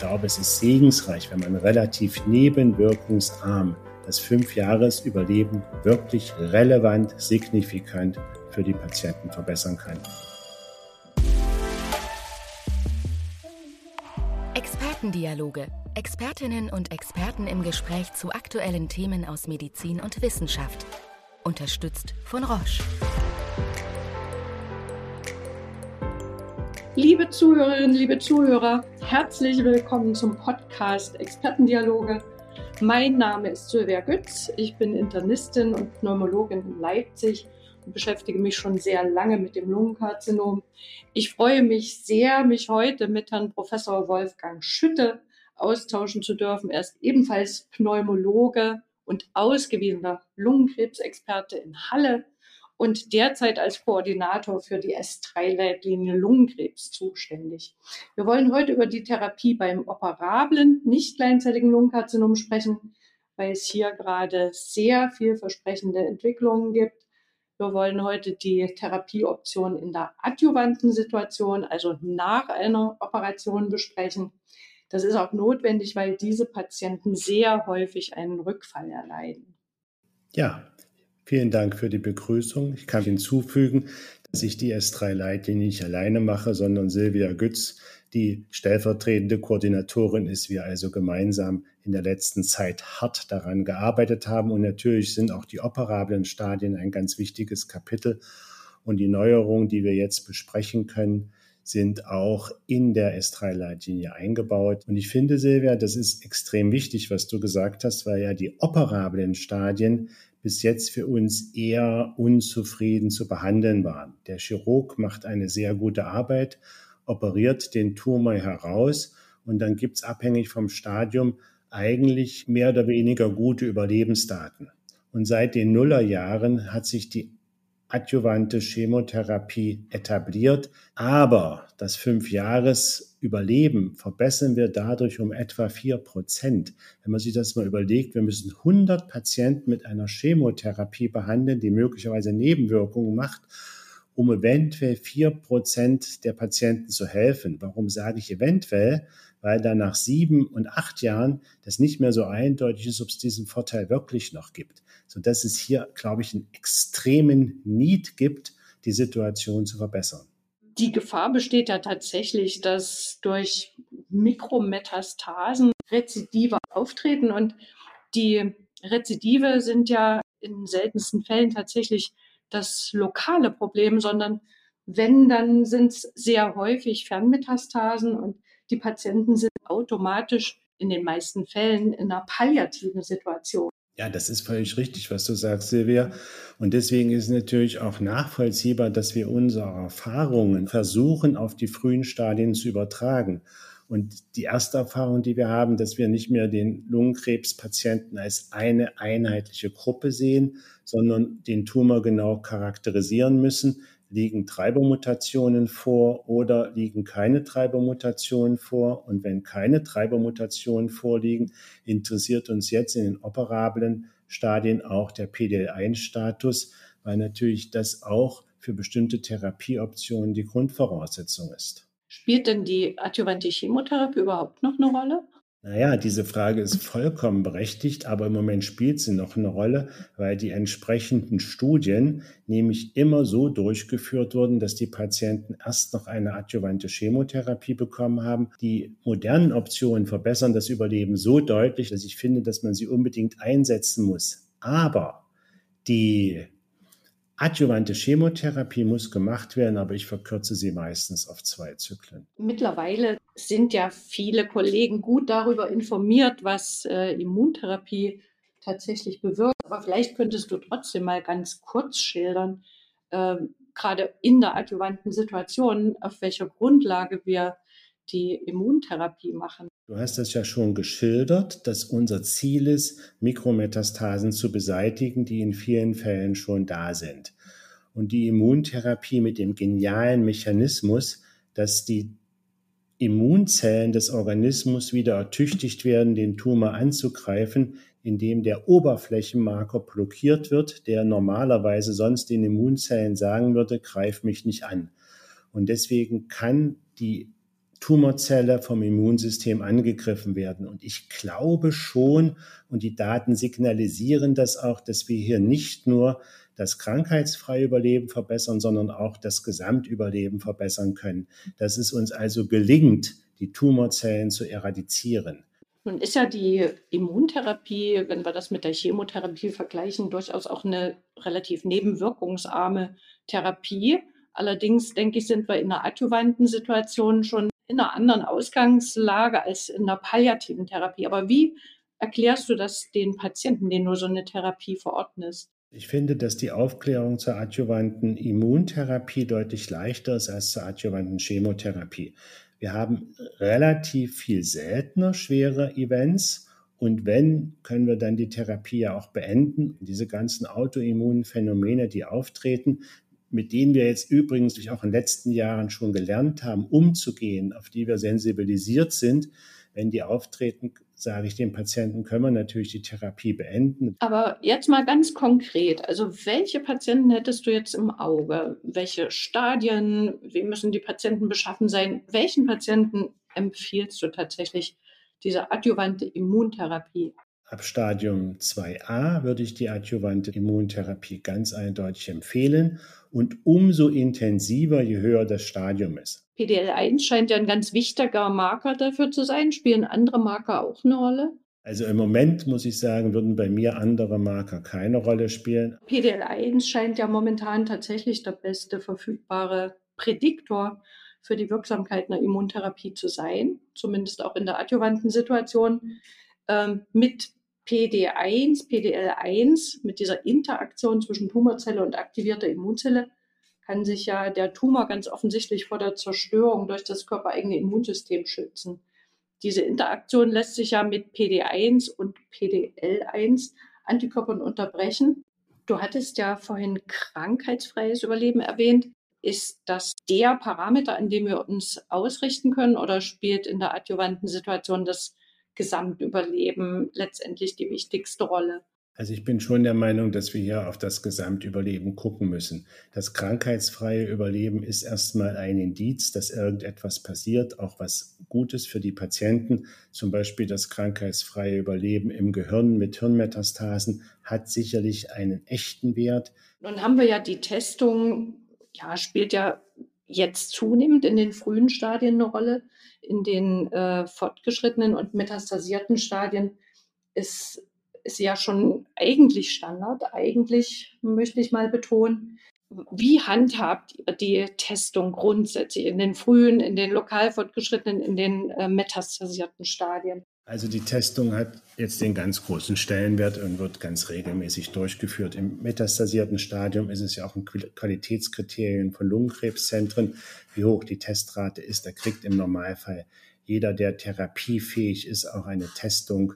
glaube, es ist segensreich, wenn man relativ nebenwirkungsarm das Fünfjahresüberleben wirklich relevant, signifikant für die Patienten verbessern kann. Expertendialoge. Expertinnen und Experten im Gespräch zu aktuellen Themen aus Medizin und Wissenschaft. Unterstützt von Roche. Liebe Zuhörerinnen, liebe Zuhörer, herzlich willkommen zum Podcast Expertendialoge. Mein Name ist Sylvia Götz. Ich bin Internistin und Pneumologin in Leipzig und beschäftige mich schon sehr lange mit dem Lungenkarzinom. Ich freue mich sehr, mich heute mit Herrn Professor Wolfgang Schütte austauschen zu dürfen. Er ist ebenfalls Pneumologe und ausgewiesener Lungenkrebsexperte in Halle und derzeit als Koordinator für die S3-Leitlinie Lungenkrebs zuständig. Wir wollen heute über die Therapie beim operablen, nicht kleinzelligen Lungenkarzinom sprechen, weil es hier gerade sehr vielversprechende Entwicklungen gibt. Wir wollen heute die Therapieoption in der adjuvanten Situation, also nach einer Operation besprechen. Das ist auch notwendig, weil diese Patienten sehr häufig einen Rückfall erleiden. Ja, Vielen Dank für die Begrüßung. Ich kann hinzufügen, dass ich die S3-Leitlinie nicht alleine mache, sondern Silvia Gütz, die stellvertretende Koordinatorin ist, wir also gemeinsam in der letzten Zeit hart daran gearbeitet haben. Und natürlich sind auch die operablen Stadien ein ganz wichtiges Kapitel. Und die Neuerungen, die wir jetzt besprechen können, sind auch in der S3-Leitlinie eingebaut. Und ich finde, Silvia, das ist extrem wichtig, was du gesagt hast, weil ja die operablen Stadien bis jetzt für uns eher unzufrieden zu behandeln waren. Der Chirurg macht eine sehr gute Arbeit, operiert den Tumor heraus und dann gibt es abhängig vom Stadium eigentlich mehr oder weniger gute Überlebensdaten. Und seit den Nullerjahren hat sich die adjuvante Chemotherapie etabliert. Aber das Fünfjahres-Überleben verbessern wir dadurch um etwa vier Prozent. Wenn man sich das mal überlegt, wir müssen 100 Patienten mit einer Chemotherapie behandeln, die möglicherweise Nebenwirkungen macht um eventuell vier Prozent der Patienten zu helfen. Warum sage ich eventuell? Weil dann nach sieben und acht Jahren das nicht mehr so eindeutig ist, ob es diesen Vorteil wirklich noch gibt. Sodass es hier, glaube ich, einen extremen Need gibt, die Situation zu verbessern. Die Gefahr besteht ja tatsächlich, dass durch Mikrometastasen Rezidive auftreten und die Rezidive sind ja in seltensten Fällen tatsächlich das lokale Problem, sondern wenn, dann sind es sehr häufig Fernmetastasen und die Patienten sind automatisch in den meisten Fällen in einer palliativen Situation. Ja, das ist völlig richtig, was du sagst, Silvia. Und deswegen ist natürlich auch nachvollziehbar, dass wir unsere Erfahrungen versuchen, auf die frühen Stadien zu übertragen. Und die erste Erfahrung, die wir haben, dass wir nicht mehr den Lungenkrebspatienten als eine einheitliche Gruppe sehen, sondern den Tumor genau charakterisieren müssen. Liegen Treibermutationen vor oder liegen keine Treibermutationen vor? Und wenn keine Treibermutationen vorliegen, interessiert uns jetzt in den operablen Stadien auch der PDL1-Status, weil natürlich das auch für bestimmte Therapieoptionen die Grundvoraussetzung ist. Spielt denn die adjuvante Chemotherapie überhaupt noch eine Rolle? Naja, diese Frage ist vollkommen berechtigt, aber im Moment spielt sie noch eine Rolle, weil die entsprechenden Studien nämlich immer so durchgeführt wurden, dass die Patienten erst noch eine adjuvante Chemotherapie bekommen haben. Die modernen Optionen verbessern das Überleben so deutlich, dass ich finde, dass man sie unbedingt einsetzen muss. Aber die Adjuvante Chemotherapie muss gemacht werden, aber ich verkürze sie meistens auf zwei Zyklen. Mittlerweile sind ja viele Kollegen gut darüber informiert, was äh, Immuntherapie tatsächlich bewirkt. Aber vielleicht könntest du trotzdem mal ganz kurz schildern, äh, gerade in der adjuvanten Situation, auf welcher Grundlage wir die Immuntherapie machen. Du hast das ja schon geschildert, dass unser Ziel ist, Mikrometastasen zu beseitigen, die in vielen Fällen schon da sind. Und die Immuntherapie mit dem genialen Mechanismus, dass die Immunzellen des Organismus wieder ertüchtigt werden, den Tumor anzugreifen, indem der Oberflächenmarker blockiert wird, der normalerweise sonst den Immunzellen sagen würde, greif mich nicht an. Und deswegen kann die Tumorzelle vom Immunsystem angegriffen werden. Und ich glaube schon, und die Daten signalisieren das auch, dass wir hier nicht nur das krankheitsfreie Überleben verbessern, sondern auch das Gesamtüberleben verbessern können. Dass es uns also gelingt, die Tumorzellen zu eradizieren. Nun ist ja die Immuntherapie, wenn wir das mit der Chemotherapie vergleichen, durchaus auch eine relativ nebenwirkungsarme Therapie. Allerdings denke ich, sind wir in einer adjuvanten Situation schon in einer anderen Ausgangslage als in der palliativen Therapie. Aber wie erklärst du das den Patienten, denen du so eine Therapie verordnest? Ich finde, dass die Aufklärung zur adjuvanten Immuntherapie deutlich leichter ist als zur adjuvanten Chemotherapie. Wir haben relativ viel seltener schwere Events. Und wenn, können wir dann die Therapie ja auch beenden. diese ganzen autoimmunen Phänomene, die auftreten, mit denen wir jetzt übrigens auch in den letzten Jahren schon gelernt haben, umzugehen, auf die wir sensibilisiert sind, wenn die auftreten, sage ich dem Patienten, können wir natürlich die Therapie beenden. Aber jetzt mal ganz konkret, also welche Patienten hättest du jetzt im Auge? Welche Stadien, wie müssen die Patienten beschaffen sein? Welchen Patienten empfiehlst du tatsächlich diese adjuvante Immuntherapie? Ab Stadium 2a würde ich die adjuvante Immuntherapie ganz eindeutig empfehlen und umso intensiver, je höher das Stadium ist. PDL1 scheint ja ein ganz wichtiger Marker dafür zu sein. Spielen andere Marker auch eine Rolle? Also im Moment muss ich sagen, würden bei mir andere Marker keine Rolle spielen. PDL1 scheint ja momentan tatsächlich der beste verfügbare Prädiktor für die Wirksamkeit einer Immuntherapie zu sein, zumindest auch in der adjuvanten Situation. Ähm, mit PD1, PDL1, mit dieser Interaktion zwischen Tumorzelle und aktivierter Immunzelle, kann sich ja der Tumor ganz offensichtlich vor der Zerstörung durch das körpereigene Immunsystem schützen. Diese Interaktion lässt sich ja mit PD1 und PDL1 Antikörpern unterbrechen. Du hattest ja vorhin krankheitsfreies Überleben erwähnt. Ist das der Parameter, an dem wir uns ausrichten können oder spielt in der adjuvanten Situation das Gesamtüberleben letztendlich die wichtigste Rolle. Also ich bin schon der Meinung, dass wir hier auf das Gesamtüberleben gucken müssen. Das krankheitsfreie Überleben ist erstmal ein Indiz, dass irgendetwas passiert, auch was Gutes für die Patienten. Zum Beispiel das krankheitsfreie Überleben im Gehirn mit Hirnmetastasen hat sicherlich einen echten Wert. Nun haben wir ja die Testung, ja, spielt ja jetzt zunehmend in den frühen Stadien eine Rolle. In den äh, fortgeschrittenen und metastasierten Stadien ist, ist ja schon eigentlich Standard. Eigentlich möchte ich mal betonen. Wie handhabt ihr die Testung grundsätzlich in den frühen, in den lokal fortgeschrittenen, in den äh, metastasierten Stadien? Also die Testung hat jetzt den ganz großen Stellenwert und wird ganz regelmäßig durchgeführt. Im metastasierten Stadium ist es ja auch ein Qualitätskriterium von Lungenkrebszentren, wie hoch die Testrate ist. Da kriegt im Normalfall jeder, der therapiefähig ist, auch eine Testung.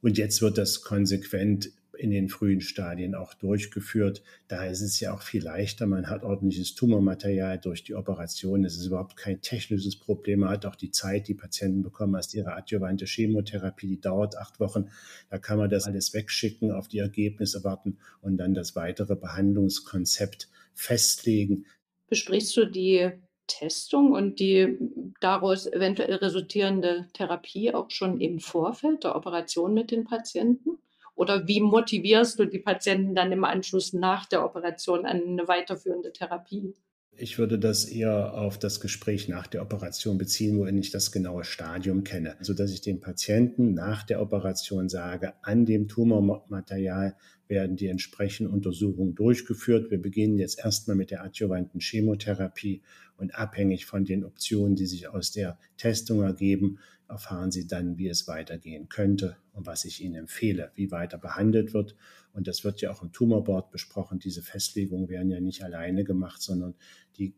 Und jetzt wird das konsequent in den frühen Stadien auch durchgeführt. Da ist es ja auch viel leichter. Man hat ordentliches Tumormaterial durch die Operation. Es ist überhaupt kein technisches Problem. Man hat auch die Zeit, die Patienten bekommen erst ihre adjuvante Chemotherapie, die dauert acht Wochen. Da kann man das alles wegschicken, auf die Ergebnisse warten und dann das weitere Behandlungskonzept festlegen. Besprichst du die Testung und die daraus eventuell resultierende Therapie auch schon im Vorfeld der Operation mit den Patienten? Oder wie motivierst du die Patienten dann im Anschluss nach der Operation an eine weiterführende Therapie? Ich würde das eher auf das Gespräch nach der Operation beziehen, wo ich das genaue Stadium kenne, sodass ich dem Patienten nach der Operation sage, an dem Tumormaterial werden die entsprechenden Untersuchungen durchgeführt. Wir beginnen jetzt erstmal mit der adjuvanten Chemotherapie und abhängig von den Optionen, die sich aus der Testung ergeben, erfahren Sie dann, wie es weitergehen könnte und was ich Ihnen empfehle, wie weiter behandelt wird. Und das wird ja auch im Tumorboard besprochen. Diese Festlegungen werden ja nicht alleine gemacht, sondern die,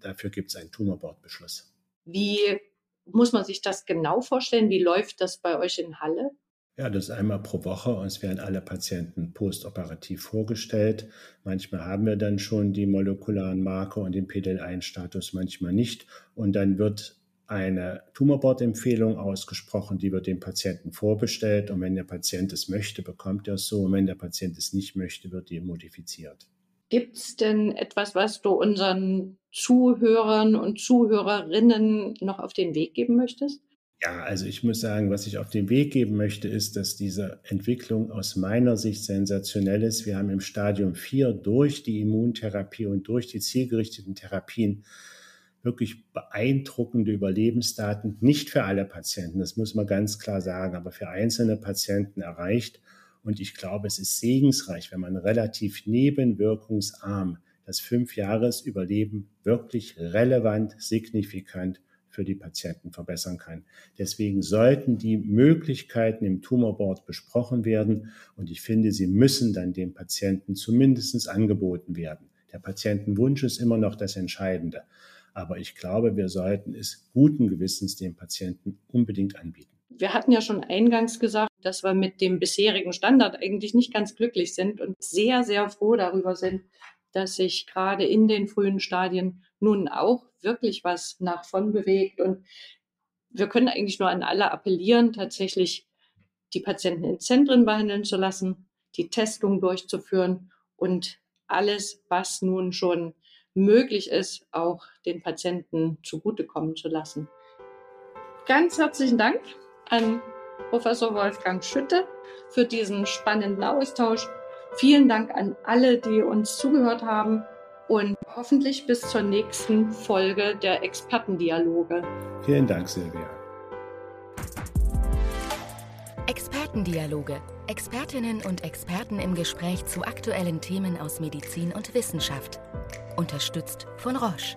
dafür gibt es einen Tumorboard-Beschluss. Wie muss man sich das genau vorstellen? Wie läuft das bei euch in Halle? Ja, das ist einmal pro Woche und es werden alle Patienten postoperativ vorgestellt. Manchmal haben wir dann schon die molekularen Marker und den PDL1-Status, manchmal nicht. Und dann wird eine Tumorboard-Empfehlung ausgesprochen, die wird dem Patienten vorbestellt und wenn der Patient es möchte, bekommt er es so und wenn der Patient es nicht möchte, wird die modifiziert. Gibt es denn etwas, was du unseren Zuhörern und Zuhörerinnen noch auf den Weg geben möchtest? Ja, also ich muss sagen, was ich auf den Weg geben möchte, ist, dass diese Entwicklung aus meiner Sicht sensationell ist. Wir haben im Stadium 4 durch die Immuntherapie und durch die zielgerichteten Therapien wirklich beeindruckende Überlebensdaten, nicht für alle Patienten, das muss man ganz klar sagen, aber für einzelne Patienten erreicht. Und ich glaube, es ist segensreich, wenn man relativ nebenwirkungsarm das Fünfjahresüberleben wirklich relevant, signifikant für die Patienten verbessern kann. Deswegen sollten die Möglichkeiten im Tumorboard besprochen werden und ich finde, sie müssen dann dem Patienten zumindest angeboten werden. Der Patientenwunsch ist immer noch das Entscheidende. Aber ich glaube, wir sollten es guten Gewissens dem Patienten unbedingt anbieten. Wir hatten ja schon eingangs gesagt, dass wir mit dem bisherigen Standard eigentlich nicht ganz glücklich sind und sehr, sehr froh darüber sind, dass sich gerade in den frühen Stadien nun auch wirklich was nach vorn bewegt. Und wir können eigentlich nur an alle appellieren, tatsächlich die Patienten in Zentren behandeln zu lassen, die Testung durchzuführen und alles, was nun schon möglich ist, auch den Patienten zugutekommen zu lassen. Ganz herzlichen Dank an Professor Wolfgang Schütte für diesen spannenden Austausch. Vielen Dank an alle, die uns zugehört haben und hoffentlich bis zur nächsten Folge der Expertendialoge. Vielen Dank, Silvia. Expertendialoge. Expertinnen und Experten im Gespräch zu aktuellen Themen aus Medizin und Wissenschaft. Unterstützt von Roche.